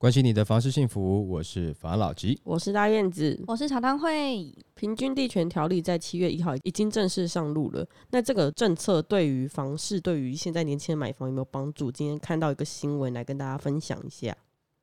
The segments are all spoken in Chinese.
关心你的房事幸福，我是法老吉。我是大燕子。我是茶汤会。平均地权条例在七月一号已经正式上路了。那这个政策对于房市，对于现在年轻人买房有没有帮助？今天看到一个新闻来跟大家分享一下。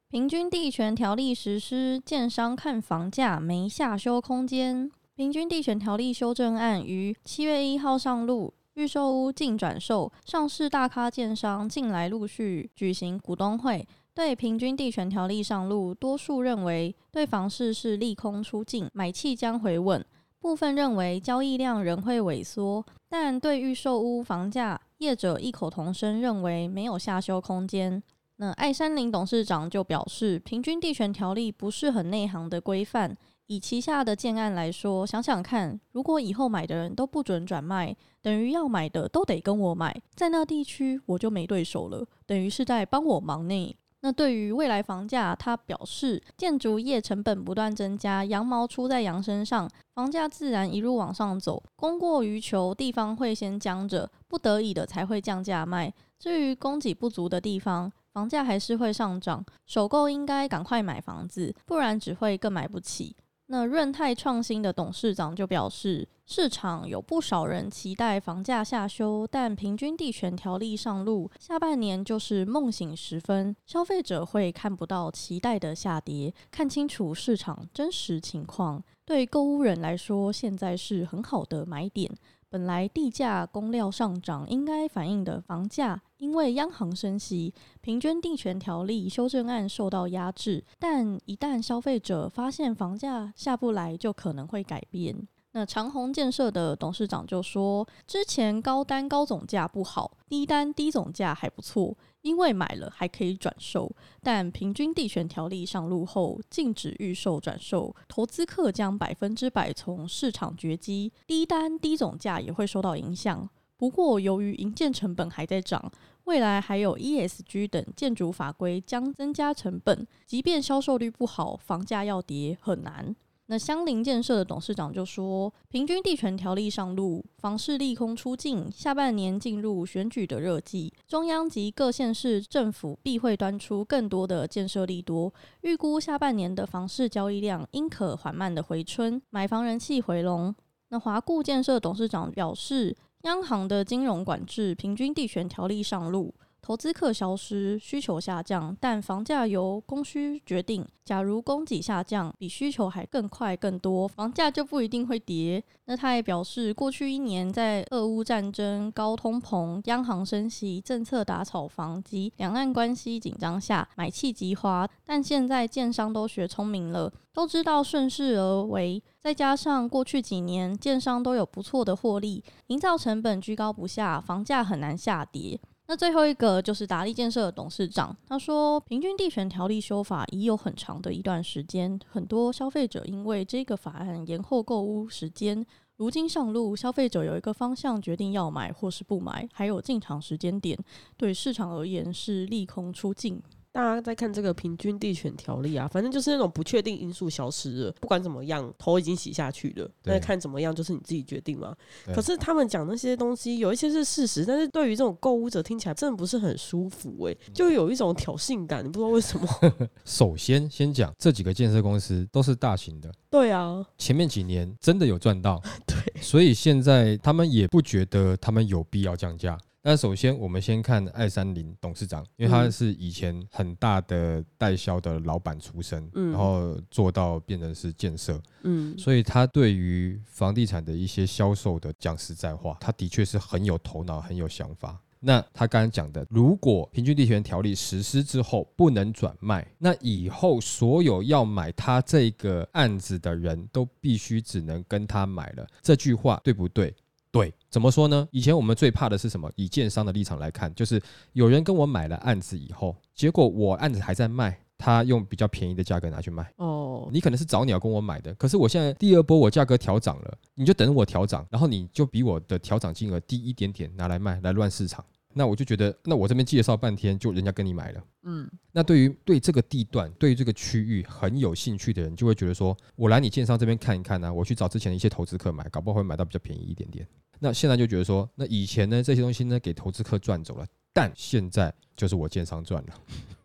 平均地权条例实施，建商看房价没下修空间。平均地权条例修正案于七月一号上路，预售屋净转售，上市大咖建商近来陆续举行股东会。对平均地权条例上路，多数认为对房市是利空出尽，买气将回稳；部分认为交易量仍会萎缩。但对预售屋房价，业者异口同声认为没有下修空间。那爱山林董事长就表示，平均地权条例不是很内行的规范。以旗下的建案来说，想想看，如果以后买的人都不准转卖，等于要买的都得跟我买，在那地区我就没对手了，等于是在帮我忙呢。那对于未来房价，他表示，建筑业成本不断增加，羊毛出在羊身上，房价自然一路往上走。供过于求，地方会先僵着，不得已的才会降价卖。至于供给不足的地方，房价还是会上涨。首购应该赶快买房子，不然只会更买不起。那润泰创新的董事长就表示，市场有不少人期待房价下修，但平均地权条例上路，下半年就是梦醒时分，消费者会看不到期待的下跌，看清楚市场真实情况。对购物人来说，现在是很好的买点。本来地价、工料上涨应该反映的房价，因为央行升息，平均地权条例修正案受到压制。但一旦消费者发现房价下不来，就可能会改变。那长虹建设的董事长就说，之前高单高总价不好，低单低总价还不错。因为买了还可以转售，但平均地权条例上路后禁止预售转售，投资客将百分之百从市场绝迹，低单低总价也会受到影响。不过，由于营建成本还在涨，未来还有 ESG 等建筑法规将增加成本，即便销售率不好，房价要跌很难。那相邻建设的董事长就说：“平均地权条例上路，房市利空出尽，下半年进入选举的热季，中央及各县市政府必会端出更多的建设利多，预估下半年的房市交易量应可缓慢的回春，买房人气回笼。”那华固建设董事长表示：“央行的金融管制，平均地权条例上路。”投资客消失，需求下降，但房价由供需决定。假如供给下降比需求还更快更多，房价就不一定会跌。那他也表示，过去一年在俄乌战争、高通膨、央行升息、政策打炒房及两岸关系紧张下，买气极花。但现在建商都学聪明了，都知道顺势而为。再加上过去几年建商都有不错的获利，营造成本居高不下，房价很难下跌。那最后一个就是达利建设的董事长，他说，平均地权条例修法已有很长的一段时间，很多消费者因为这个法案延后购物时间，如今上路，消费者有一个方向决定要买或是不买，还有进场时间点，对市场而言是利空出尽。大家在看这个平均地权条例啊，反正就是那种不确定因素消失了，不管怎么样，头已经洗下去了，那看怎么样就是你自己决定嘛。可是他们讲那些东西，有一些是事实，但是对于这种购物者听起来真的不是很舒服，哎，就有一种挑衅感，你不知道为什么。首先，先讲这几个建设公司都是大型的，对啊，前面几年真的有赚到，对，所以现在他们也不觉得他们有必要降价。那首先，我们先看艾三林董事长，因为他是以前很大的代销的老板出身，嗯然后做到变成是建设，嗯，所以他对于房地产的一些销售的讲实在话，他的确是很有头脑、很有想法。那他刚刚讲的，如果平均地权条例实施之后不能转卖，那以后所有要买他这个案子的人都必须只能跟他买了，这句话对不对？对，怎么说呢？以前我们最怕的是什么？以建商的立场来看，就是有人跟我买了案子以后，结果我案子还在卖，他用比较便宜的价格拿去卖。哦，你可能是早鸟跟我买的，可是我现在第二波我价格调涨了，你就等我调涨，然后你就比我的调涨金额低一点点拿来卖，来乱市场。那我就觉得，那我这边介绍半天，就人家跟你买了。嗯，那对于对这个地段、对于这个区域很有兴趣的人，就会觉得说，我来你建商这边看一看呢，我去找之前的一些投资客买，搞不好会买到比较便宜一点点。那现在就觉得说，那以前呢这些东西呢给投资客赚走了，但现在就是我建商赚了。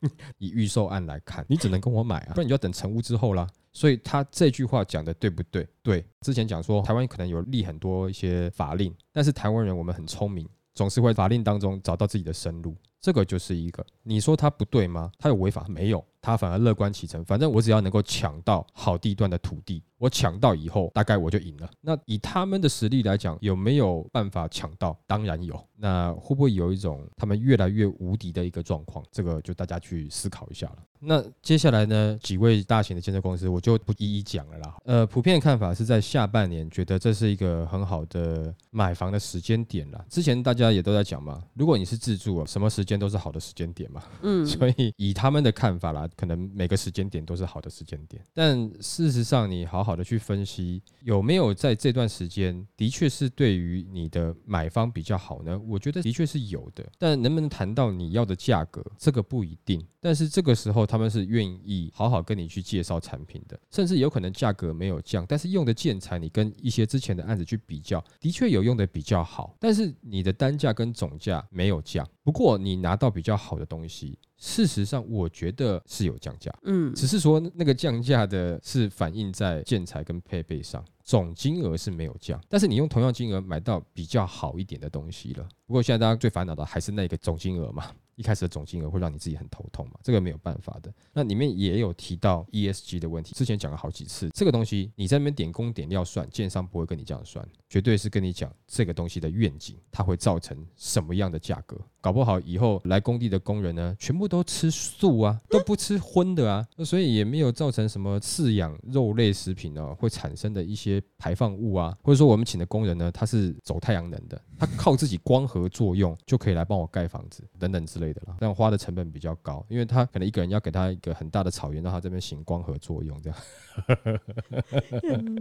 以预售案来看，你只能跟我买啊，不然你就要等成屋之后啦。所以他这句话讲的对不对？对，之前讲说台湾可能有立很多一些法令，但是台湾人我们很聪明，总是会法令当中找到自己的生路。这个就是一个，你说他不对吗？他有违法没有？他反而乐观其成，反正我只要能够抢到好地段的土地，我抢到以后，大概我就赢了。那以他们的实力来讲，有没有办法抢到？当然有。那会不会有一种他们越来越无敌的一个状况？这个就大家去思考一下了。那接下来呢，几位大型的建设公司，我就不一一讲了啦。呃，普遍的看法是在下半年，觉得这是一个很好的买房的时间点了。之前大家也都在讲嘛，如果你是自住啊，什么时间都是好的时间点嘛。嗯，所以以他们的看法啦。可能每个时间点都是好的时间点，但事实上，你好好的去分析，有没有在这段时间的确是对于你的买方比较好呢？我觉得的确是有的，但能不能谈到你要的价格，这个不一定。但是这个时候，他们是愿意好好跟你去介绍产品的，甚至有可能价格没有降，但是用的建材，你跟一些之前的案子去比较，的确有用的比较好，但是你的单价跟总价没有降。不过你拿到比较好的东西，事实上我觉得是有降价，嗯，只是说那个降价的是反映在建材跟配备上，总金额是没有降，但是你用同样金额买到比较好一点的东西了。不过现在大家最烦恼的还是那个总金额嘛。一开始的总金额会让你自己很头痛嘛？这个没有办法的。那里面也有提到 ESG 的问题，之前讲了好几次。这个东西你在那边点工点料算，建商不会跟你这样算，绝对是跟你讲这个东西的愿景，它会造成什么样的价格。搞不好以后来工地的工人呢，全部都吃素啊，都不吃荤的啊，所以也没有造成什么饲养肉类食品呢会产生的一些排放物啊，或者说我们请的工人呢，他是走太阳能的，他靠自己光合作用就可以来帮我盖房子等等之类的了，但花的成本比较高，因为他可能一个人要给他一个很大的草原，让他这边行光合作用这样。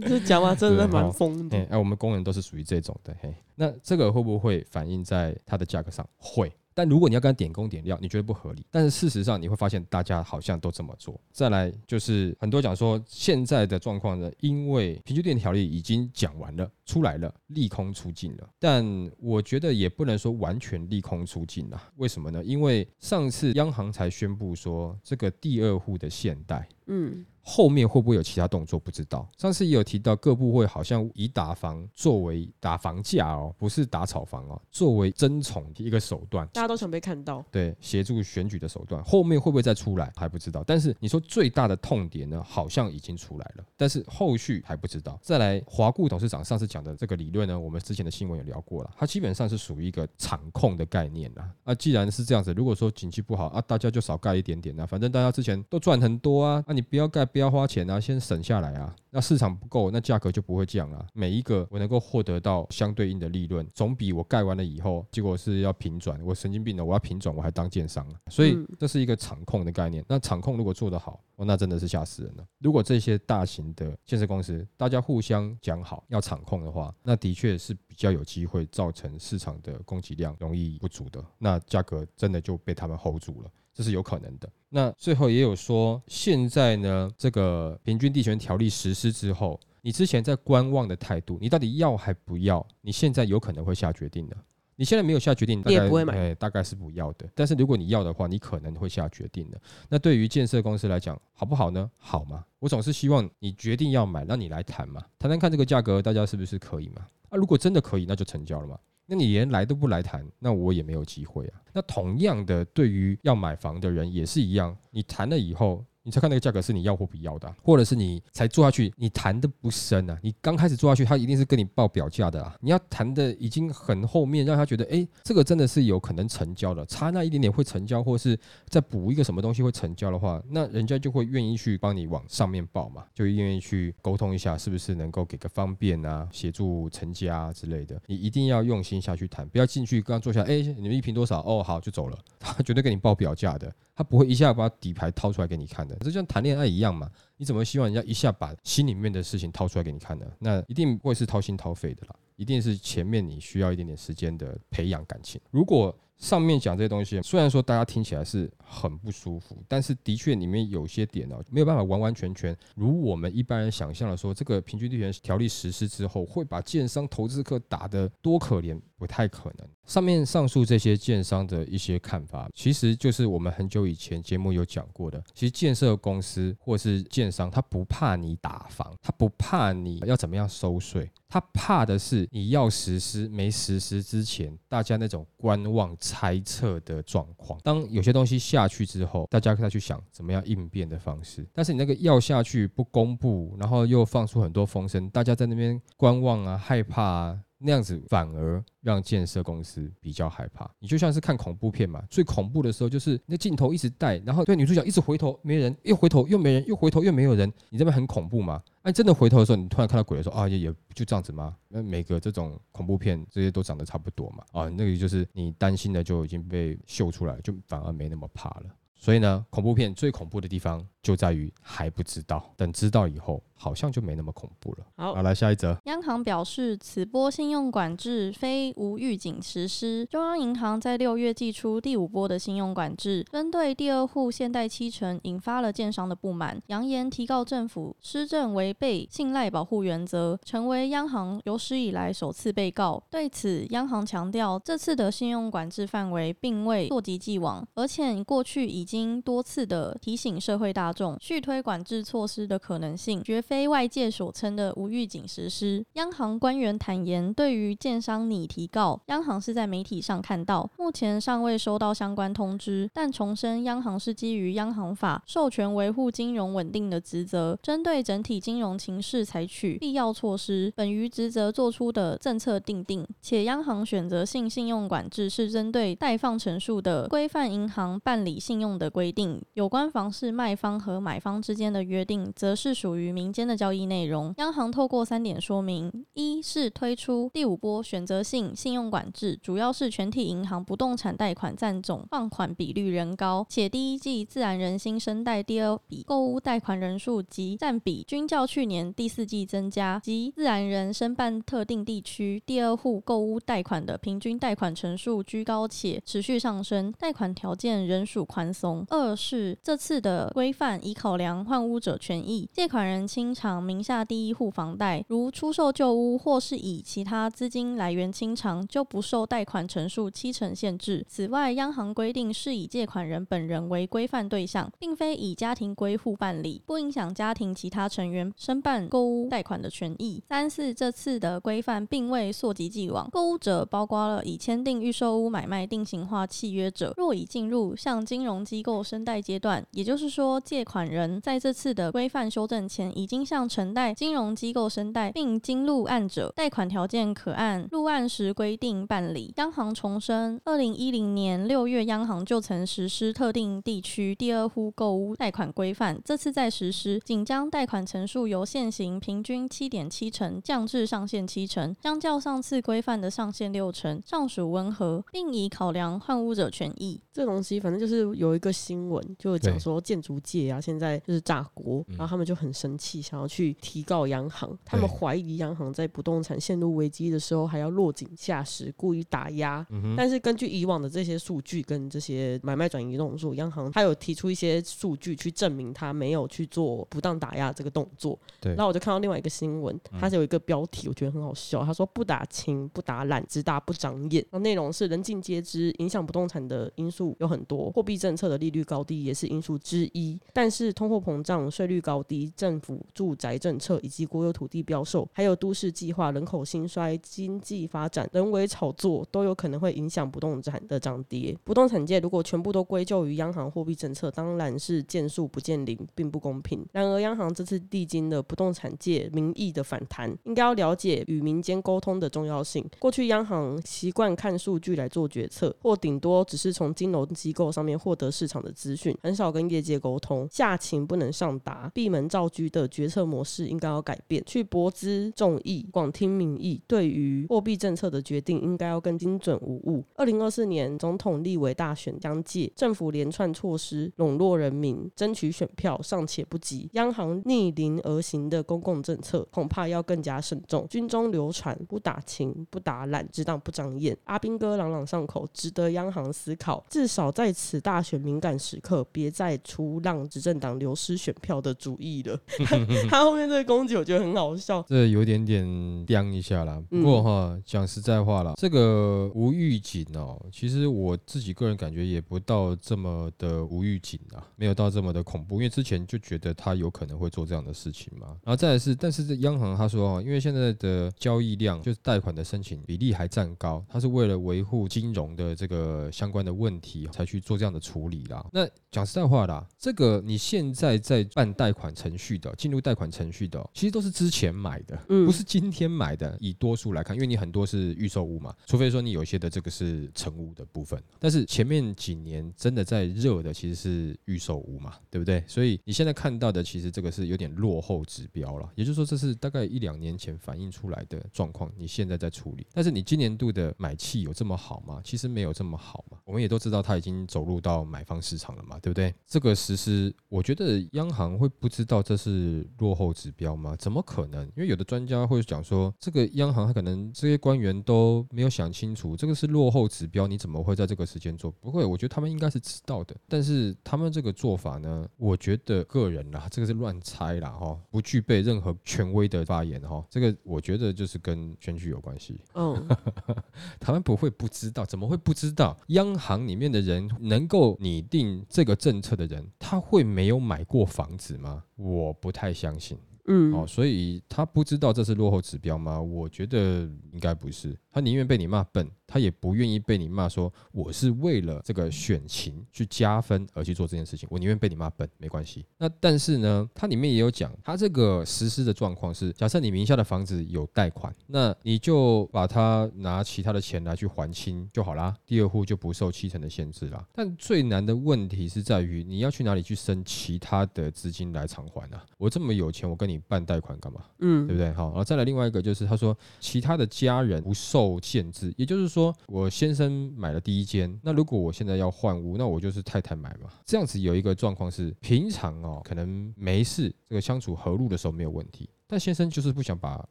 这讲话真的蛮疯的。哎，我们工人都是属于这种的，嘿，那这个会不会反映在它的价格上？会。但如果你要跟他点工点料，你觉得不合理。但是事实上你会发现，大家好像都这么做。再来就是很多讲说现在的状况呢，因为平均电条例已经讲完了，出来了，利空出尽了。但我觉得也不能说完全利空出尽了。为什么呢？因为上次央行才宣布说，这个第二户的现代，嗯。后面会不会有其他动作？不知道。上次也有提到，各部会好像以打房作为打房价哦，不是打炒房哦，作为争宠的一个手段。大家都想被看到，对，协助选举的手段。后面会不会再出来还不知道。但是你说最大的痛点呢，好像已经出来了，但是后续还不知道。再来，华固董事长上次讲的这个理论呢，我们之前的新闻有聊过了，它基本上是属于一个场控的概念啦。啊，既然是这样子，如果说景气不好啊，大家就少盖一点点啊，反正大家之前都赚很多啊，啊，你不要盖。不要花钱啊，先省下来啊。那市场不够，那价格就不会降啊。每一个我能够获得到相对应的利润，总比我盖完了以后，结果是要平转。我神经病的，我要平转，我还当建商啊。所以这是一个场控的概念。那场控如果做得好，哦，那真的是吓死人了。如果这些大型的建设公司大家互相讲好要场控的话，那的确是比较有机会造成市场的供给量容易不足的。那价格真的就被他们 hold 住了。这是有可能的。那最后也有说，现在呢，这个平均地权条例实施之后，你之前在观望的态度，你到底要还不要？你现在有可能会下决定的。你现在没有下决定，也不会买，哎，大概是不要的。但是如果你要的话，你可能会下决定的。那对于建设公司来讲，好不好呢？好吗？我总是希望你决定要买，那你来谈嘛，谈谈看这个价格，大家是不是可以嘛？啊，如果真的可以，那就成交了嘛。那你连来都不来谈，那我也没有机会啊。那同样的，对于要买房的人也是一样，你谈了以后。你才看那个价格是你要或不要的，或者是你才做下去，你谈的不深啊。你刚开始做下去，他一定是跟你报表价的啊。你要谈的已经很后面，让他觉得，哎，这个真的是有可能成交了，差那一点点会成交，或是再补一个什么东西会成交的话，那人家就会愿意去帮你往上面报嘛，就愿意去沟通一下，是不是能够给个方便啊，协助成家之类的。你一定要用心下去谈，不要进去刚坐下，哎，你们一瓶多少？哦，好，就走了。他绝对给你报表价的。他不会一下把底牌掏出来给你看的，这就像谈恋爱一样嘛。你怎么希望人家一下把心里面的事情掏出来给你看呢？那一定会是掏心掏肺的啦，一定是前面你需要一点点时间的培养感情。如果上面讲这些东西，虽然说大家听起来是很不舒服，但是的确里面有些点呢，没有办法完完全全如我们一般人想象的说，这个平均地权条例实施之后，会把建商投资客打得多可怜，不太可能。上面上述这些建商的一些看法，其实就是我们很久以前节目有讲过的。其实建设公司或是建商，他不怕你打房，他不怕你要怎么样收税，他怕的是你要实施没实施之前，大家那种观望猜测的状况。当有些东西下去之后，大家再去想怎么样应变的方式。但是你那个要下去不公布，然后又放出很多风声，大家在那边观望啊，害怕啊。那样子反而让建设公司比较害怕。你就像是看恐怖片嘛，最恐怖的时候就是那镜头一直带，然后对女主角一直回头没人，又回头又没人，又回头又没有人，你这边很恐怖嘛？哎，真的回头的时候，你突然看到鬼的时候，啊也也就这样子吗？那每个这种恐怖片这些都长得差不多嘛？啊，那个就是你担心的就已经被秀出来，就反而没那么怕了。所以呢，恐怖片最恐怖的地方就在于还不知道，等知道以后。好像就没那么恐怖了。好，来下一则。央行表示，此波信用管制非无预警实施。中央银行在六月寄出第五波的信用管制，针对第二户现代七成，引发了建商的不满，扬言提告政府施政违背信赖保护原则，成为央行有史以来首次被告。对此，央行强调，这次的信用管制范围并未溯及既往，而且过去已经多次的提醒社会大众，续推管制措施的可能性绝。非非外界所称的无预警实施。央行官员坦言，对于建商拟提告，央行是在媒体上看到，目前尚未收到相关通知。但重申，央行是基于央行法授权维护金融稳定的职责，针对整体金融情势采取必要措施。本于职责做出的政策定定，且央行选择性信用管制是针对贷放陈述的规范银行办理信用的规定。有关房市卖方和买方之间的约定，则是属于民间。的交易内容，央行透过三点说明：一是推出第五波选择性信用管制，主要是全体银行不动产贷款占总放款比率仍高，且第一季自然人新生贷第二笔购屋贷款人数及占比均较去年第四季增加，及自然人申办特定地区第二户购屋贷款的平均贷款成数居高且持续上升，贷款条件仍属宽松。二是这次的规范以考量换屋者权益，借款人清。清偿名下第一户房贷，如出售旧屋或是以其他资金来源清偿，就不受贷款成数七成限制。此外，央行规定是以借款人本人为规范对象，并非以家庭归户办理，不影响家庭其他成员申办购屋贷款的权益。三四这次的规范并未溯及既往，购屋者包括了已签订预售屋买卖定型化契约者，若已进入向金融机构申贷阶段，也就是说，借款人在这次的规范修正前已经。向承贷金融机构申贷并经入案者，贷款条件可按入案时规定办理。央行重申，二零一零年六月，央行就曾实施特定地区第二户购屋贷款规范，这次再实施，仅将贷款成数由现行平均七点七成降至上限七成，相较上次规范的上限六成，尚属温和，并已考量换屋者权益。这东西反正就是有一个新闻，就讲说建筑界啊，现在就是炸锅，然后他们就很生气。想要去提告央行，他们怀疑央行在不动产陷入危机的时候还要落井下石，故意打压。但是根据以往的这些数据跟这些买卖转移动作，央行他有提出一些数据去证明他没有去做不当打压这个动作。对，然后我就看到另外一个新闻，它是有一个标题，我觉得很好笑。他说不打轻不打懒，只打不长眼。那内容是人尽皆知，影响不动产的因素有很多，货币政策的利率高低也是因素之一。但是通货膨胀、税率高低、政府。住宅政策以及国有土地标售，还有都市计划、人口兴衰、经济发展、人为炒作，都有可能会影响不动产的涨跌。不动产界如果全部都归咎于央行货币政策，当然是见树不见林，并不公平。然而，央行这次历经了不动产界民意的反弹，应该要了解与民间沟通的重要性。过去央行习惯看数据来做决策，或顶多只是从金融机构上面获得市场的资讯，很少跟业界沟通，下情不能上达，闭门造车的决。决策模式应该要改变，去博之众议、广听民意，对于货币政策的决定应该要更精准无误。二零二四年总统立委大选将届，政府连串措施笼络人民、争取选票尚且不及，央行逆龄而行的公共政策恐怕要更加慎重。军中流传不打情不打懒，只当不长眼。阿兵哥朗朗上口，值得央行思考。至少在此大选敏感时刻，别再出让执政党流失选票的主意了。他后面这个攻击，我觉得很好笑。这有点点刁一下啦。不过哈，讲实在话啦，这个无预警哦，其实我自己个人感觉也不到这么的无预警啊，没有到这么的恐怖。因为之前就觉得他有可能会做这样的事情嘛。然后再来是，但是这央行他说哦，因为现在的交易量就是贷款的申请比例还占高，他是为了维护金融的这个相关的问题才去做这样的处理啦。那讲实在话啦，这个你现在在办贷款程序的，进入贷款程序的，其实都是之前买的，不是今天买的。以多数来看，因为你很多是预售屋嘛，除非说你有些的这个是成屋的部分。但是前面几年真的在热的其实是预售屋嘛，对不对？所以你现在看到的其实这个是有点落后指标了，也就是说这是大概一两年前反映出来的状况，你现在在处理。但是你今年度的买气有这么好吗？其实没有这么好嘛。我们也都知道它已经走入到买方市场了嘛，对不对？这个实施，我觉得央行会不知道这是落后指标吗？怎么可能？因为有的专家会讲说，这个央行他可能这些官员都没有想清楚，这个是落后指标，你怎么会在这个时间做？不会，我觉得他们应该是知道的。但是他们这个做法呢，我觉得个人啦，这个是乱猜啦，哈，不具备任何权威的发言哈。这个我觉得就是跟选举有关系。嗯，他们不会不知道，怎么会不知道？央行里面的人能够拟定这个政策的人，他会没有买过房子吗？我不太相信。嗯，哦，所以他不知道这是落后指标吗？我觉得应该不是，他宁愿被你骂笨。他也不愿意被你骂说我是为了这个选情去加分而去做这件事情，我宁愿被你骂笨没关系。那但是呢，它里面也有讲，它这个实施的状况是，假设你名下的房子有贷款，那你就把它拿其他的钱来去还清就好啦，第二户就不受七成的限制啦。但最难的问题是在于你要去哪里去生其他的资金来偿还啊？我这么有钱，我跟你办贷款干嘛？嗯，对不对？好，然后再来另外一个就是他说其他的家人不受限制，也就是说。说我先生买了第一间，那如果我现在要换屋，那我就是太太买嘛。这样子有一个状况是，平常哦可能没事，这个相处和睦的时候没有问题。但先生就是不想把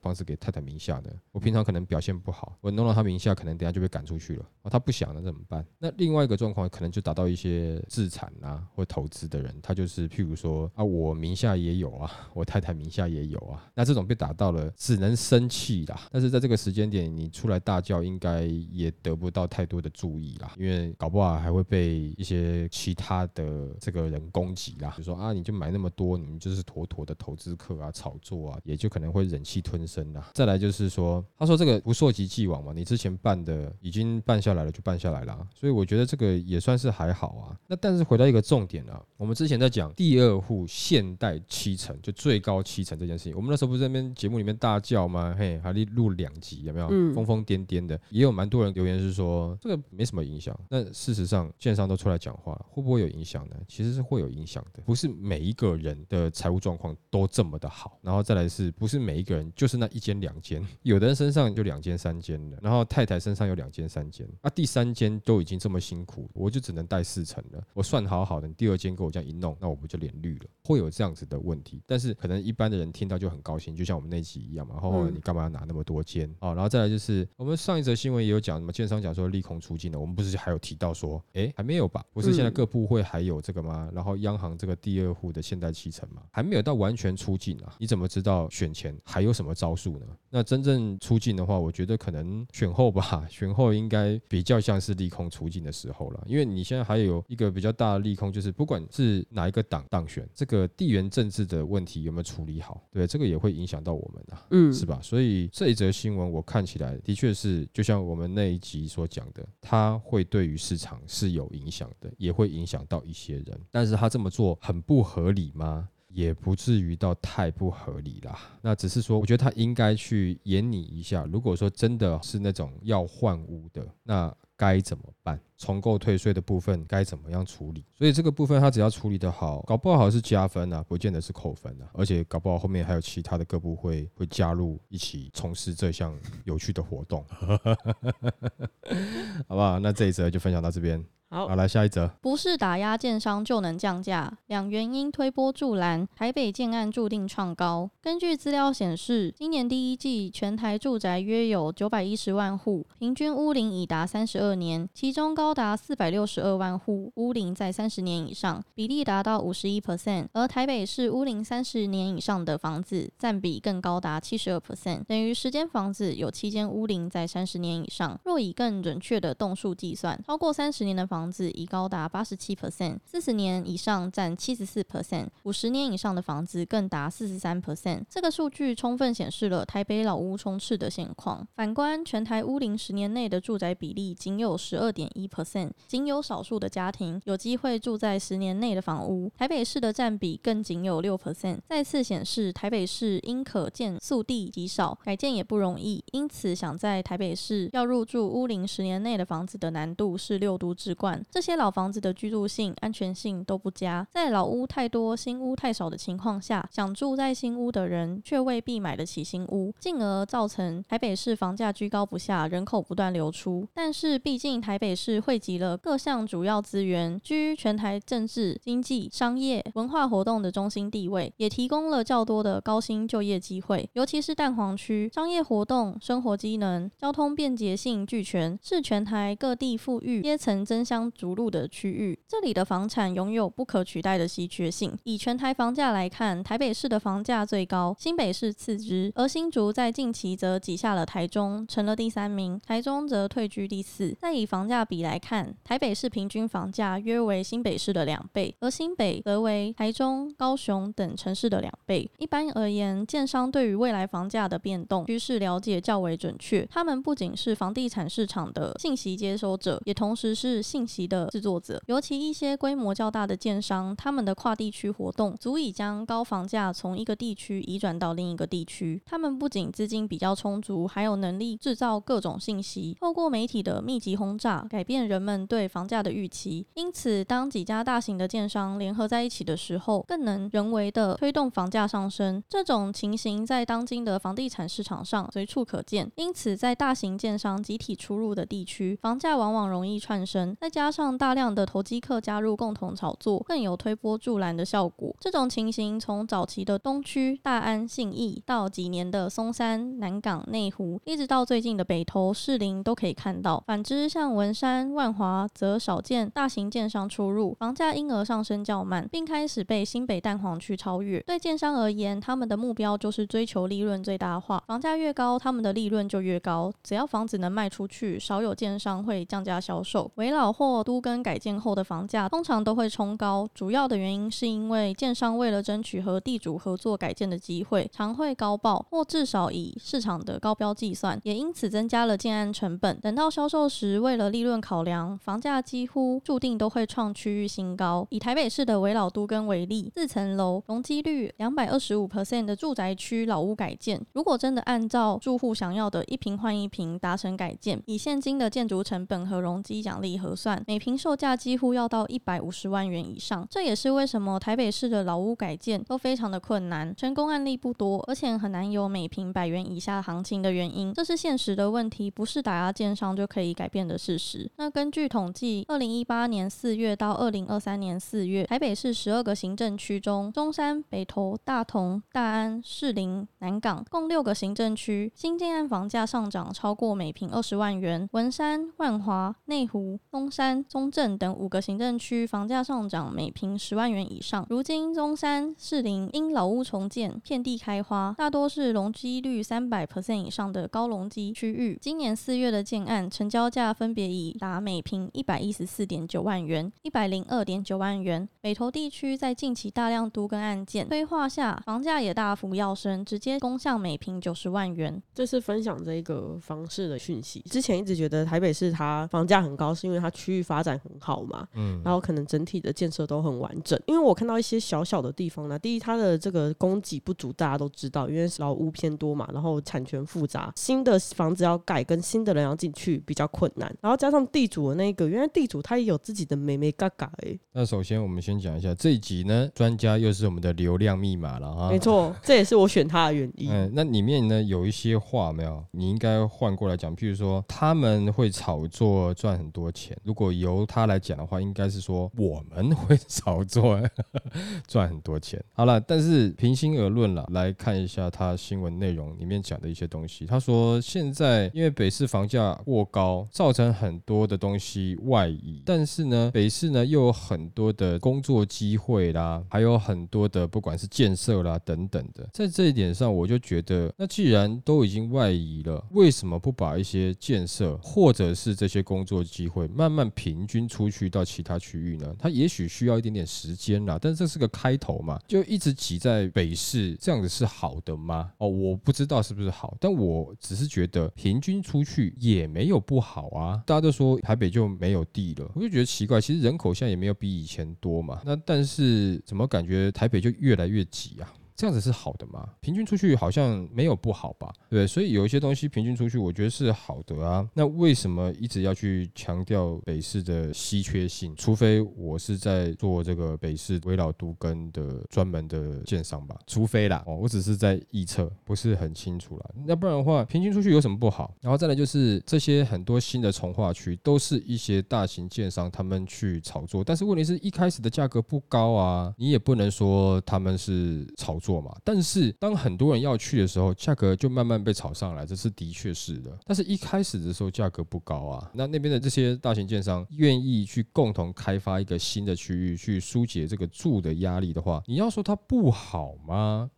房子给太太名下的。我平常可能表现不好，我弄到他名下，可能等下就被赶出去了。啊，他不想了怎么办？那另外一个状况可能就达到一些自产啊或投资的人，他就是譬如说啊，我名下也有啊，我太太名下也有啊。那这种被打到了，只能生气啦。但是在这个时间点，你出来大叫，应该也得不到太多的注意啦，因为搞不好还会被一些其他的这个人攻击啦，就说啊，你就买那么多，你们就是妥妥的投资客啊，炒作啊。也就可能会忍气吞声啦。再来就是说，他说这个不溯及既往嘛，你之前办的已经办下来了，就办下来了。所以我觉得这个也算是还好啊。那但是回到一个重点啊，我们之前在讲第二户现代七成，就最高七成这件事情，我们那时候不是在那边节目里面大叫吗？嘿，还录两集有没有？疯疯癫癫的，也有蛮多人留言是说这个没什么影响。那事实上，券商都出来讲话了，会不会有影响呢？其实是会有影响的，不是每一个人的财务状况都这么的好。然后再来是。是不是每一个人就是那一间两间？有的人身上就两间三间的，然后太太身上有两间三间，啊，第三间都已经这么辛苦，我就只能带四成了。我算好好的，第二间给我这样一弄，那我不就脸绿了？会有这样子的问题。但是可能一般的人听到就很高兴，就像我们那集一样嘛。然后你干嘛要拿那么多间哦？然后再来就是我们上一则新闻也有讲什么，建商讲说利空出尽了。我们不是还有提到说，哎，还没有吧？不是现在各部会还有这个吗？然后央行这个第二户的现代七成嘛，还没有到完全出尽啊？你怎么知道选前还有？有什么招数呢？那真正出境的话，我觉得可能选后吧，选后应该比较像是利空出境的时候了。因为你现在还有一个比较大的利空，就是不管是哪一个党当选，这个地缘政治的问题有没有处理好，对，这个也会影响到我们啊，嗯，是吧？所以这一则新闻我看起来的确是，就像我们那一集所讲的，它会对于市场是有影响的，也会影响到一些人。但是他这么做很不合理吗？也不至于到太不合理啦。那只是说，我觉得他应该去演你一下。如果说真的是那种要换屋的，那。该怎么办？重构退税的部分该怎么样处理？所以这个部分他只要处理得好，搞不好是加分啊，不见得是扣分啊。而且搞不好后面还有其他的各部会会加入一起从事这项有趣的活动，好不好？那这一则就分享到这边。好，来下一则。不是打压建商就能降价，两原因推波助澜，台北建案注定创高。根据资料显示，今年第一季全台住宅约有九百一十万户，平均屋龄已达三十二年，其中高达四百六十二万户屋龄在三十年以上，比例达到五十一 percent。而台北市屋龄三十年以上的房子占比更高达七十二 percent，等于十间房子有七间屋龄在三十年以上。若以更准确的栋数计算，超过三十年的房子已高达八十七 percent，四十年以上占七十四 percent，五十年以上的房子更达四十三 percent。这个数据充分显示了台北老屋充斥的现况。反观全台屋龄十年内的住宅比例仅仅有十二点一 percent，仅有少数的家庭有机会住在十年内的房屋。台北市的占比更仅有六 percent，再次显示台北市因可建速地极少，改建也不容易，因此想在台北市要入住屋龄十年内的房子的难度是六都之冠。这些老房子的居住性、安全性都不佳，在老屋太多、新屋太少的情况下，想住在新屋的人却未必买得起新屋，进而造成台北市房价居高不下，人口不断流出。但是，毕竟台北市汇集了各项主要资源，居全台政治、经济、商业、文化活动的中心地位，也提供了较多的高薪就业机会。尤其是蛋黄区，商业活动、生活机能、交通便捷性俱全，是全台各地富裕阶层争相。逐鹿的区域，这里的房产拥有不可取代的稀缺性。以全台房价来看，台北市的房价最高，新北市次之，而新竹在近期则挤下了台中，成了第三名，台中则退居第四。再以房价比来看，台北市平均房价约为新北市的两倍，而新北则为台中、高雄等城市的两倍。一般而言，建商对于未来房价的变动趋势了解较为准确，他们不仅是房地产市场的信息接收者，也同时是信息。的制作者，尤其一些规模较大的建商，他们的跨地区活动足以将高房价从一个地区移转到另一个地区。他们不仅资金比较充足，还有能力制造各种信息，透过媒体的密及轰炸，改变人们对房价的预期。因此，当几家大型的建商联合在一起的时候，更能人为的推动房价上升。这种情形在当今的房地产市场上随处可见。因此，在大型建商集体出入的地区，房价往往容易窜升。再加上大量的投机客加入共同炒作，更有推波助澜的效果。这种情形从早期的东区、大安、信义，到几年的松山、南港、内湖，一直到最近的北投、士林，都可以看到。反之，之像文山、万华，则少见大型建商出入，房价因而上升较慢，并开始被新北蛋黄区超越。对建商而言，他们的目标就是追求利润最大化，房价越高，他们的利润就越高。只要房子能卖出去，少有建商会降价销售。围老或都跟改建后的房价通常都会冲高，主要的原因是因为建商为了争取和地主合作改建的机会，常会高报或至少以市场的高标计算，也因此增加了建案成本。等到销售时，为了利润考量，房价几乎注定都会创区域新高。以台北市的维老都跟为例，四层楼、容积率两百二十五 percent 的住宅区老屋改建，如果真的按照住户想要的一平换一平达成改建，以现金的建筑成本和容积奖励核算，每平售价几乎要到一百五十万元以上，这也是为什么台北市的老屋改建都非常的困难，成功案例不多，而且很难有每平百元以下行情的原因，这是现实的问题，不是打压建商就可以改变的事实。那根据统计，二零一八年四月到二零二三年四月，台北市十二个行政区中，中山、北投、大同、大安、士林、南港共六个行政区新建案房价上涨超过每平二十万元，文山、万华、内湖、东山。中正等五个行政区房价上涨每平十万元以上。如今中山、士林因老屋重建，遍地开花，大多是容积率三百 percent 以上的高容积区域。今年四月的建案成交价分别以达每平一百一十四点九万元、一百零二点九万元。北投地区在近期大量都跟案件催化下，房价也大幅跃升，直接攻向每平九十万元。这是分享这一个房市的讯息。之前一直觉得台北市它房价很高，是因为它区域发发展很好嘛，嗯，然后可能整体的建设都很完整。因为我看到一些小小的地方呢，第一，它的这个供给不足，大家都知道，因为老屋偏多嘛，然后产权复杂，新的房子要盖，跟新的人要进去比较困难。然后加上地主的那一个，原来地主他也有自己的美眉嘎嘎哎。那首先我们先讲一下这一集呢，专家又是我们的流量密码了哈。没错，这也是我选他的原因。嗯，那里面呢有一些话没有，你应该换过来讲。譬如说他们会炒作赚很多钱，如果由他来讲的话，应该是说我们会炒作 赚很多钱。好了，但是平心而论了，来看一下他新闻内容里面讲的一些东西。他说现在因为北市房价过高，造成很多的东西外移，但是呢，北市呢又有很多的工作机会啦，还有很多的不管是建设啦等等的，在这一点上，我就觉得，那既然都已经外移了，为什么不把一些建设或者是这些工作机会慢慢平均出去到其他区域呢？它也许需要一点点时间啦，但这是个开头嘛，就一直挤在北市，这样子是好的吗？哦，我不知道是不是好，但我只是觉得平均出去也没有不好好啊。大家都说台北就没有地了，我就觉得奇怪，其实人口现在也没有比以前多嘛，那但是怎么感觉台北就越来越挤啊？这样子是好的吗？平均出去好像没有不好吧？对，所以有一些东西平均出去，我觉得是好的啊。那为什么一直要去强调北市的稀缺性？除非我是在做这个北市围绕都根的专门的建商吧？除非啦，哦，我只是在预测，不是很清楚了。要不然的话，平均出去有什么不好？然后再来就是这些很多新的从化区，都是一些大型建商他们去炒作，但是问题是一开始的价格不高啊，你也不能说他们是炒作。做嘛，但是当很多人要去的时候，价格就慢慢被炒上来，这是的确是的。但是一开始的时候价格不高啊，那那边的这些大型建商愿意去共同开发一个新的区域，去疏解这个住的压力的话，你要说它不好吗？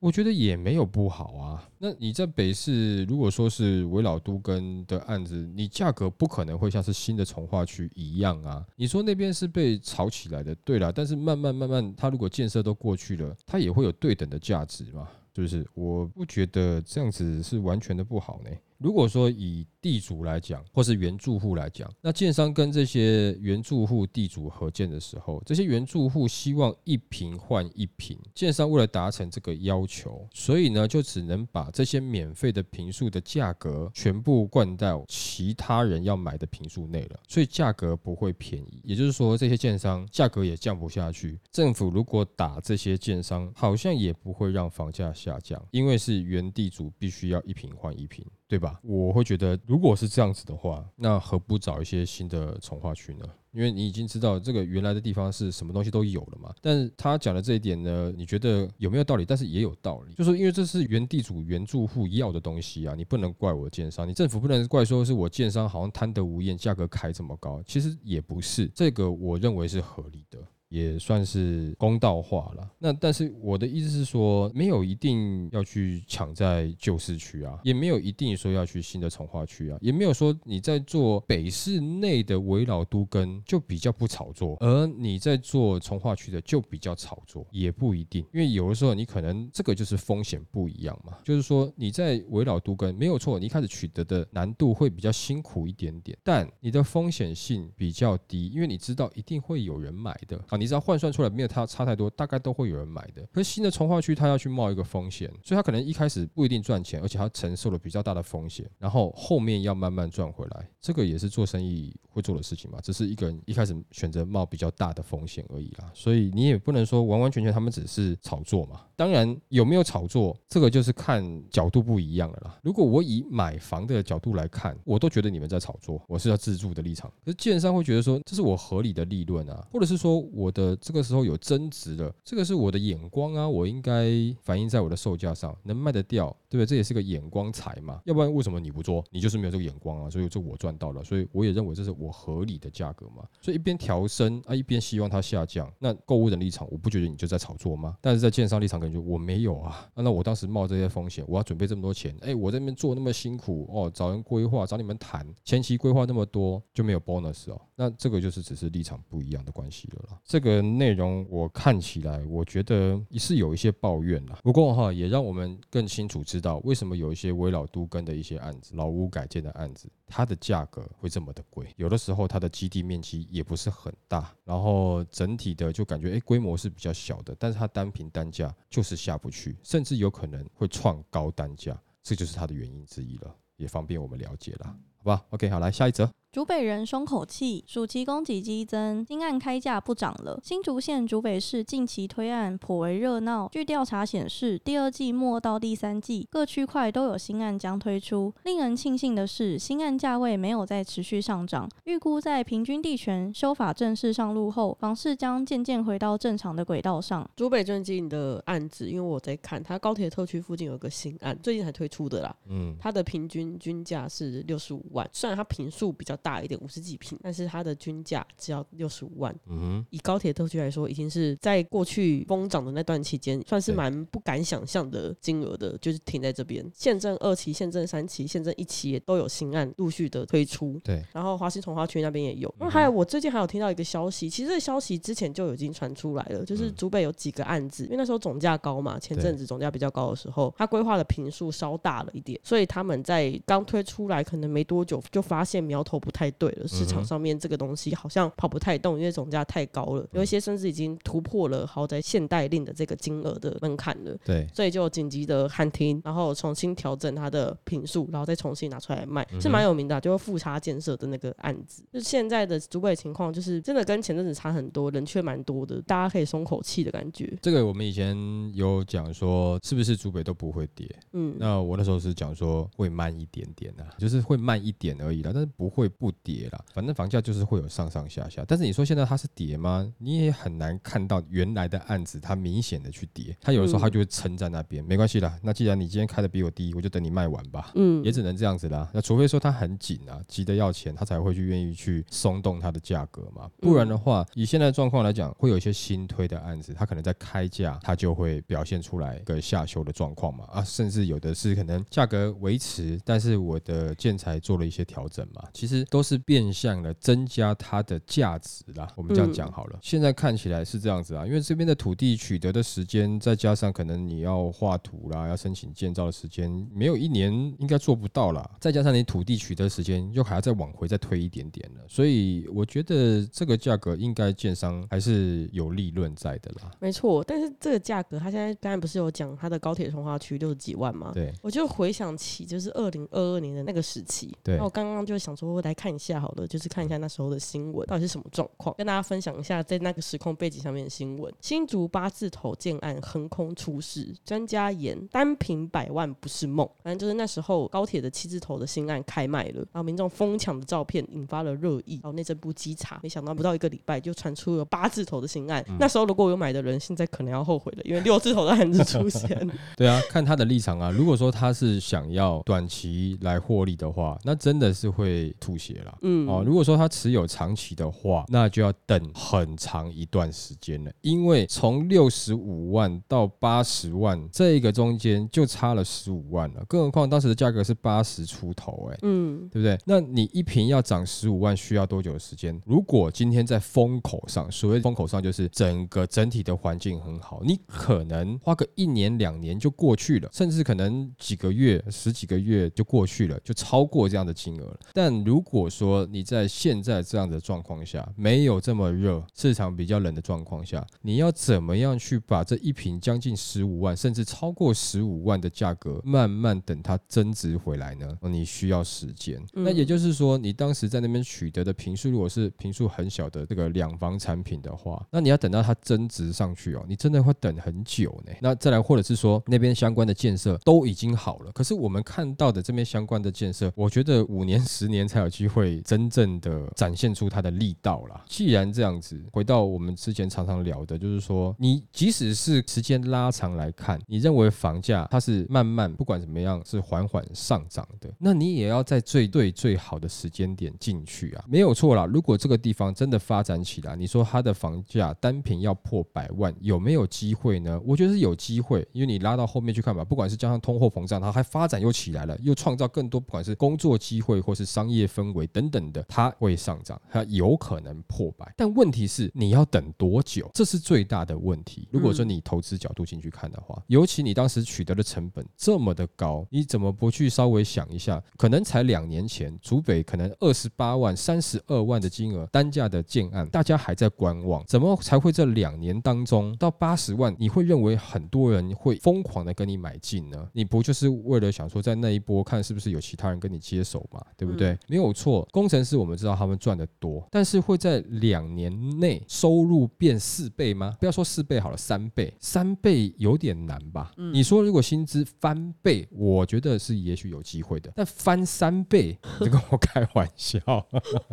我觉得也没有不好啊。那你在北市，如果说是围老都跟的案子，你价格不可能会像是新的从化区一样啊。你说那边是被炒起来的，对啦，但是慢慢慢慢，它如果建设都过去了，它也会有对等的价值嘛，是不是？我不觉得这样子是完全的不好呢。如果说以地主来讲，或是原住户来讲，那建商跟这些原住户地主合建的时候，这些原住户希望一平换一平，建商为了达成这个要求，所以呢，就只能把这些免费的平数的价格全部灌到其他人要买的平数内了，所以价格不会便宜。也就是说，这些建商价格也降不下去。政府如果打这些建商，好像也不会让房价下降，因为是原地主必须要一平换一平。对吧？我会觉得，如果是这样子的话，那何不找一些新的从化区呢？因为你已经知道这个原来的地方是什么东西都有了嘛。但是他讲的这一点呢，你觉得有没有道理？但是也有道理，就是因为这是原地主、原住户要的东西啊，你不能怪我建商，你政府不能怪说是我建商好像贪得无厌，价格开这么高，其实也不是，这个我认为是合理的。也算是公道话了。那但是我的意思是说，没有一定要去抢在旧市区啊，也没有一定说要去新的从化区啊，也没有说你在做北市内的围老都根就比较不炒作，而你在做从化区的就比较炒作，也不一定。因为有的时候你可能这个就是风险不一样嘛。就是说你在围老都根没有错，你一开始取得的难度会比较辛苦一点点，但你的风险性比较低，因为你知道一定会有人买的。你只要换算出来没有它差太多，大概都会有人买的。可是新的从化区，它要去冒一个风险，所以它可能一开始不一定赚钱，而且它承受了比较大的风险，然后后面要慢慢赚回来。这个也是做生意会做的事情嘛，只是一个人一开始选择冒比较大的风险而已啦。所以你也不能说完完全全他们只是炒作嘛。当然有没有炒作，这个就是看角度不一样了啦。如果我以买房的角度来看，我都觉得你们在炒作，我是要自住的立场。可是建商会觉得说，这是我合理的利润啊，或者是说我。我的这个时候有增值的，这个是我的眼光啊，我应该反映在我的售价上，能卖得掉，对不对？这也是个眼光财嘛，要不然为什么你不做？你就是没有这个眼光啊，所以这我赚到了，所以我也认为这是我合理的价格嘛。所以一边调升啊，一边希望它下降，那购物的立场，我不觉得你就在炒作吗？但是在建商立场，感觉我没有啊。那我当时冒这些风险，我要准备这么多钱，哎，我这边做那么辛苦哦，找人规划，找你们谈，前期规划那么多，就没有 bonus 哦。那这个就是只是立场不一样的关系了啦。这这个内容我看起来，我觉得是有一些抱怨啦。不过哈，也让我们更清楚知道为什么有一些围老都根的一些案子、老屋改建的案子，它的价格会这么的贵。有的时候它的基地面积也不是很大，然后整体的就感觉哎规模是比较小的，但是它单凭单价就是下不去，甚至有可能会创高单价，这就是它的原因之一了，也方便我们了解啦。吧？OK，好，来下一则。竹北人松口气，暑期供给激增，新案开价不涨了。新竹县竹北市近期推案颇为热闹。据调查显示，第二季末到第三季，各区块都有新案将推出。令人庆幸的是，新案价位没有再持续上涨。预估在平均地权修法正式上路后，房市将渐渐回到正常的轨道上。竹北最近的案子，因为我在看，它高铁特区附近有个新案，最近才推出的啦。嗯，它的平均均价是六十五万，虽然它平数比较。大一点五十几平，但是它的均价只要六十五万。嗯哼，以高铁特区来说，已经是在过去疯涨的那段期间，算是蛮不敢想象的金额的，就是停在这边。县政二期、县政三期、县政一期也都有新案陆续的推出。对，然后华西从化区那边也有。那还有，我最近还有听到一个消息，其实这消息之前就已经传出来了，就是竹北有几个案子，因为那时候总价高嘛，前阵子总价比较高的时候，它规划的平数稍大了一点，所以他们在刚推出来可能没多久，就发现苗头不太对了，市。场上面这个东西好像跑不太动，因为总价太高了，有一些甚至已经突破了豪宅限贷令的这个金额的门槛了。对，所以就紧急的喊停，然后重新调整它的品数，然后再重新拿出来卖，是蛮有名的，就是富差建设的那个案子。就现在的主北情况，就是真的跟前阵子差很多，人却蛮多的，大家可以松口气的感觉。这个我们以前有讲说，是不是主北都不会跌？嗯，那我那时候是讲说会慢一点点啊，就是会慢一点而已啦，但是不会不跌啦。反正房价就是会有上上下下，但是你说现在它是跌吗？你也很难看到原来的案子它明显的去跌，它有的时候它就会撑在那边，没关系啦。那既然你今天开的比我低，我就等你卖完吧。嗯，也只能这样子啦。那除非说它很紧啊，急得要钱，它才会去愿意去松动它的价格嘛。不然的话，以现在的状况来讲，会有一些新推的案子，它可能在开价，它就会表现出来个下修的状况嘛。啊，甚至有的是可能价格维持，但是我的建材做了一些调整嘛。其实都是变相。的增加它的价值啦，我们这样讲好了。现在看起来是这样子啊，因为这边的土地取得的时间，再加上可能你要画图啦，要申请建造的时间，没有一年应该做不到啦。再加上你土地取得时间又还要再往回再推一点点了，所以我觉得这个价格应该建商还是有利润在的啦。没错，但是这个价格，他现在刚才不是有讲他的高铁从化区六十几万吗？对，我就回想起就是二零二二年的那个时期，对，那我刚刚就想说来看一下好了，就是。看一下那时候的新闻到底是什么状况，跟大家分享一下在那个时空背景上面的新闻。新竹八字头建案横空出世，专家言单凭百万不是梦。反正就是那时候高铁的七字头的新案开卖了，然后民众疯抢的照片引发了热议。然后内政部稽查，没想到不到一个礼拜就传出了八字头的新案。那时候如果有买的人，现在可能要后悔了，因为六字头的案子出现。对啊，看他的立场啊，如果说他是想要短期来获利的话，那真的是会吐血了。嗯哦，如果如果说他持有长期的话，那就要等很长一段时间了，因为从六十五万到八十万这个中间就差了十五万了，更何况当时的价格是八十出头，哎，嗯，对不对？那你一瓶要涨十五万需要多久的时间？如果今天在风口上，所谓风口上就是整个整体的环境很好，你可能花个一年两年就过去了，甚至可能几个月、十几个月就过去了，就超过这样的金额了。但如果说你在现在这样的状况下，没有这么热，市场比较冷的状况下，你要怎么样去把这一瓶将近十五万，甚至超过十五万的价格，慢慢等它增值回来呢？你需要时间。那也就是说，你当时在那边取得的平数，如果是平数很小的这个两房产品的话，那你要等到它增值上去哦，你真的会等很久呢。那再来，或者是说那边相关的建设都已经好了，可是我们看到的这边相关的建设，我觉得五年、十年才有机会会真正。的展现出它的力道了。既然这样子，回到我们之前常常聊的，就是说，你即使是时间拉长来看，你认为房价它是慢慢不管怎么样是缓缓上涨的，那你也要在最对最好的时间点进去啊，没有错啦。如果这个地方真的发展起来，你说它的房价单品要破百万，有没有机会呢？我觉得是有机会，因为你拉到后面去看吧，不管是加上通货膨胀，它还发展又起来了，又创造更多不管是工作机会或是商业分氛围等等的，它会上涨，它有可能破百。但问题是你要等多久？这是最大的问题。如果说你投资角度进去看的话，尤其你当时取得的成本这么的高，你怎么不去稍微想一下？可能才两年前，竹北可能二十八万、三十二万的金额单价的建案，大家还在观望，怎么才会这两年当中到八十万？你会认为很多人会疯狂的跟你买进呢？你不就是为了想说在那一波看是不是有其他人跟你接手嘛？对不对？没有错，工程师我们知道他们赚的多，但是会在两年内收入变四倍吗？不要说四倍好了，三倍，三倍有点难吧？你说如果薪资翻倍，我觉得是也许有机会的，但翻三倍，你跟我开玩笑？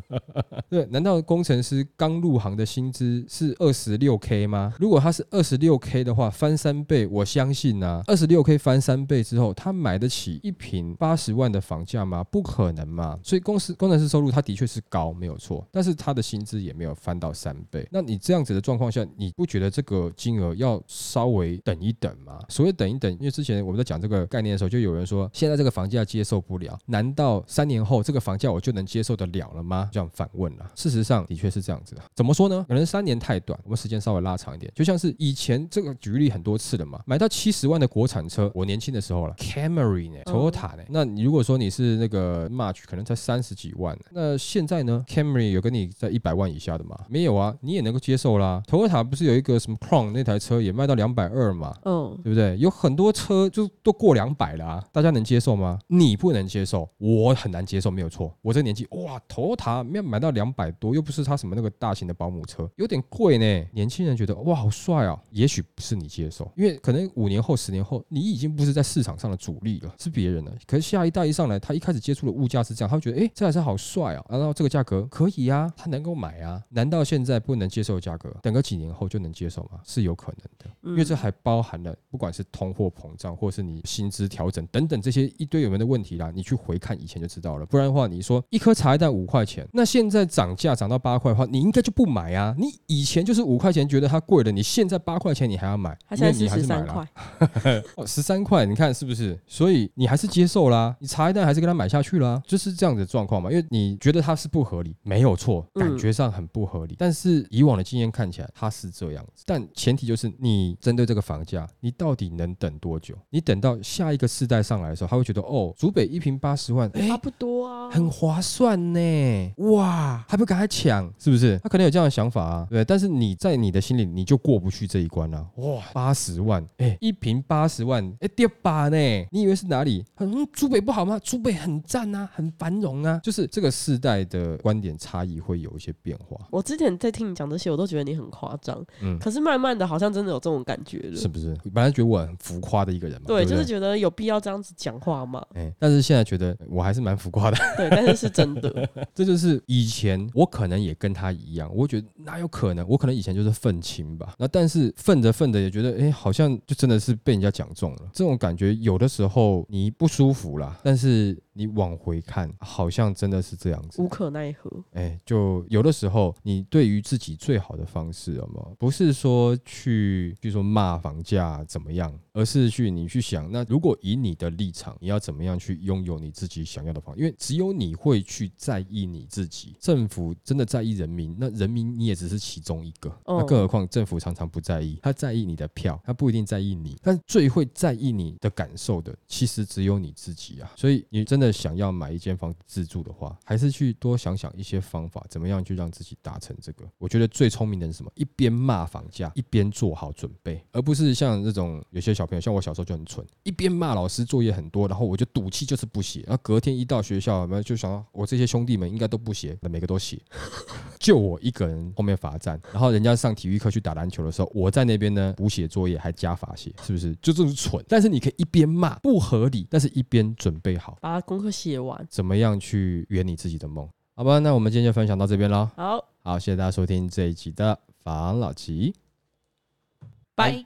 对，难道工程师刚入行的薪资是二十六 k 吗？如果他是二十六 k 的话，翻三倍，我相信啊，二十六 k 翻三倍之后，他买得起一平八十万的房价吗？不可能嘛！所以公司工程师收入他的确是高，没有错，但是他的薪资也没有翻到三倍。那你这样子的状况下，你不觉得这个金额要稍微等一等吗？所谓等一等，因为之前我们在讲这个概念的时候，就有人说，现在这个房价接受不了，难道三年后这个房价我就能接受得了了吗？这样反问了。事实上的确是这样子的。怎么说呢？可能三年太短，我们时间稍微拉长一点，就像是以前这个举例很多次了嘛，买到七十万的国产车，我年轻的时候了，Camry 呢，Toyota 呢，那你如果说你是那个 March，可能才三十几万，那现在呢，Camry 有跟你在一百万以下的吗？没有啊，你也能够接受啦。Toyota 不是有一个什么 Crown 那台车也卖到两百二嘛？嗯，对不对？有很多车就都过两百了啊，大家能接受吗？你不能接受，我很难接受，没有错。我这个年纪，哇，Toyota 没有买到两百多，又不是他什么那个大型的保姆车，有点贵呢。年轻人觉得哇，好帅哦，也许不是你接受，因为可能五年后、十年后，你已经不是在市场上的主力了，是别人了。可是下一代一上来，他一开始接触的物价是这样，他会觉得哎，这台车好帅哦，然后这个价格可以啊，他能够买啊。难道现在不能接受价格，等个几年后就能接受吗？是有可能的，因为这还包含了不管是通货膨胀，或是你薪资调整等等这些一堆有没有的问题啦。你去回看以前就知道了。不然的话，你说一颗茶叶蛋五块钱，那现在涨价涨到八块的话，你应该就不买啊。你以前就是五块钱觉得它贵了，你现在八块钱你还要买，因为你还是买了。哦，十三块，你看是不是？所以你还是接受啦，你茶叶蛋还是给他买下去啦，就是这样的状况嘛。因为你觉得它是不合理，没有错，感觉上很不合理。但是以往的经验看起来它是这样子，但前提就是你针对这个房价，你到底能等多久？你等到下一个世代上来的时候，他会觉得哦，竹北一平八十万，差不多啊，很划算呢，哇，还不赶快抢，是不是？他可能有这样的想法啊，对。但是你在你的心里，你就过不去这一关了。哇，八十万，哎，一平八十万，哎，跌八呢？你以为是哪里？嗯，竹北不好吗？竹北很赞啊，很繁荣啊，就是这个世代的观点差异会有一些变化。我之前在听你讲这些，我都觉得你很夸张，嗯，可是慢慢的好像真的有这种感觉了，是不是？本来觉得我很浮夸的一个人嘛，对，就是觉得有必要这样子讲话嘛，哎，但是现在觉得我还是蛮浮夸的，对，但是是真的，这就是以前我可能也跟他一样，我觉得哪有可能，我可能以前就是愤青吧，那但是愤着愤着也觉得，哎，好像就真的是被人家讲中了，这种感觉有的时候你不舒服啦，但是。你往回看，好像真的是这样子，无可奈何。哎，就有的时候，你对于自己最好的方式，有有？不是说去，比如说骂房价怎么样，而是去你去想，那如果以你的立场，你要怎么样去拥有你自己想要的房？因为只有你会去在意你自己。政府真的在意人民，那人民你也只是其中一个。那更何况政府常常不在意，他在意你的票，他不一定在意你。但最会在意你的感受的，其实只有你自己啊。所以你真的。想要买一间房自住的话，还是去多想想一些方法，怎么样去让自己达成这个？我觉得最聪明的是什么？一边骂房价，一边做好准备，而不是像那种有些小朋友，像我小时候就很蠢，一边骂老师作业很多，然后我就赌气就是不写，然后隔天一到学校，我们就想到我这些兄弟们应该都不写，那每个都写，就我一个人后面罚站，然后人家上体育课去打篮球的时候，我在那边呢补写作业还加罚写，是不是？就这种蠢，但是你可以一边骂不合理，但是一边准备好把功课写完，怎么样去圆你自己的梦？好吧，那我们今天就分享到这边喽。好，好，谢谢大家收听这一集的房老吉，拜。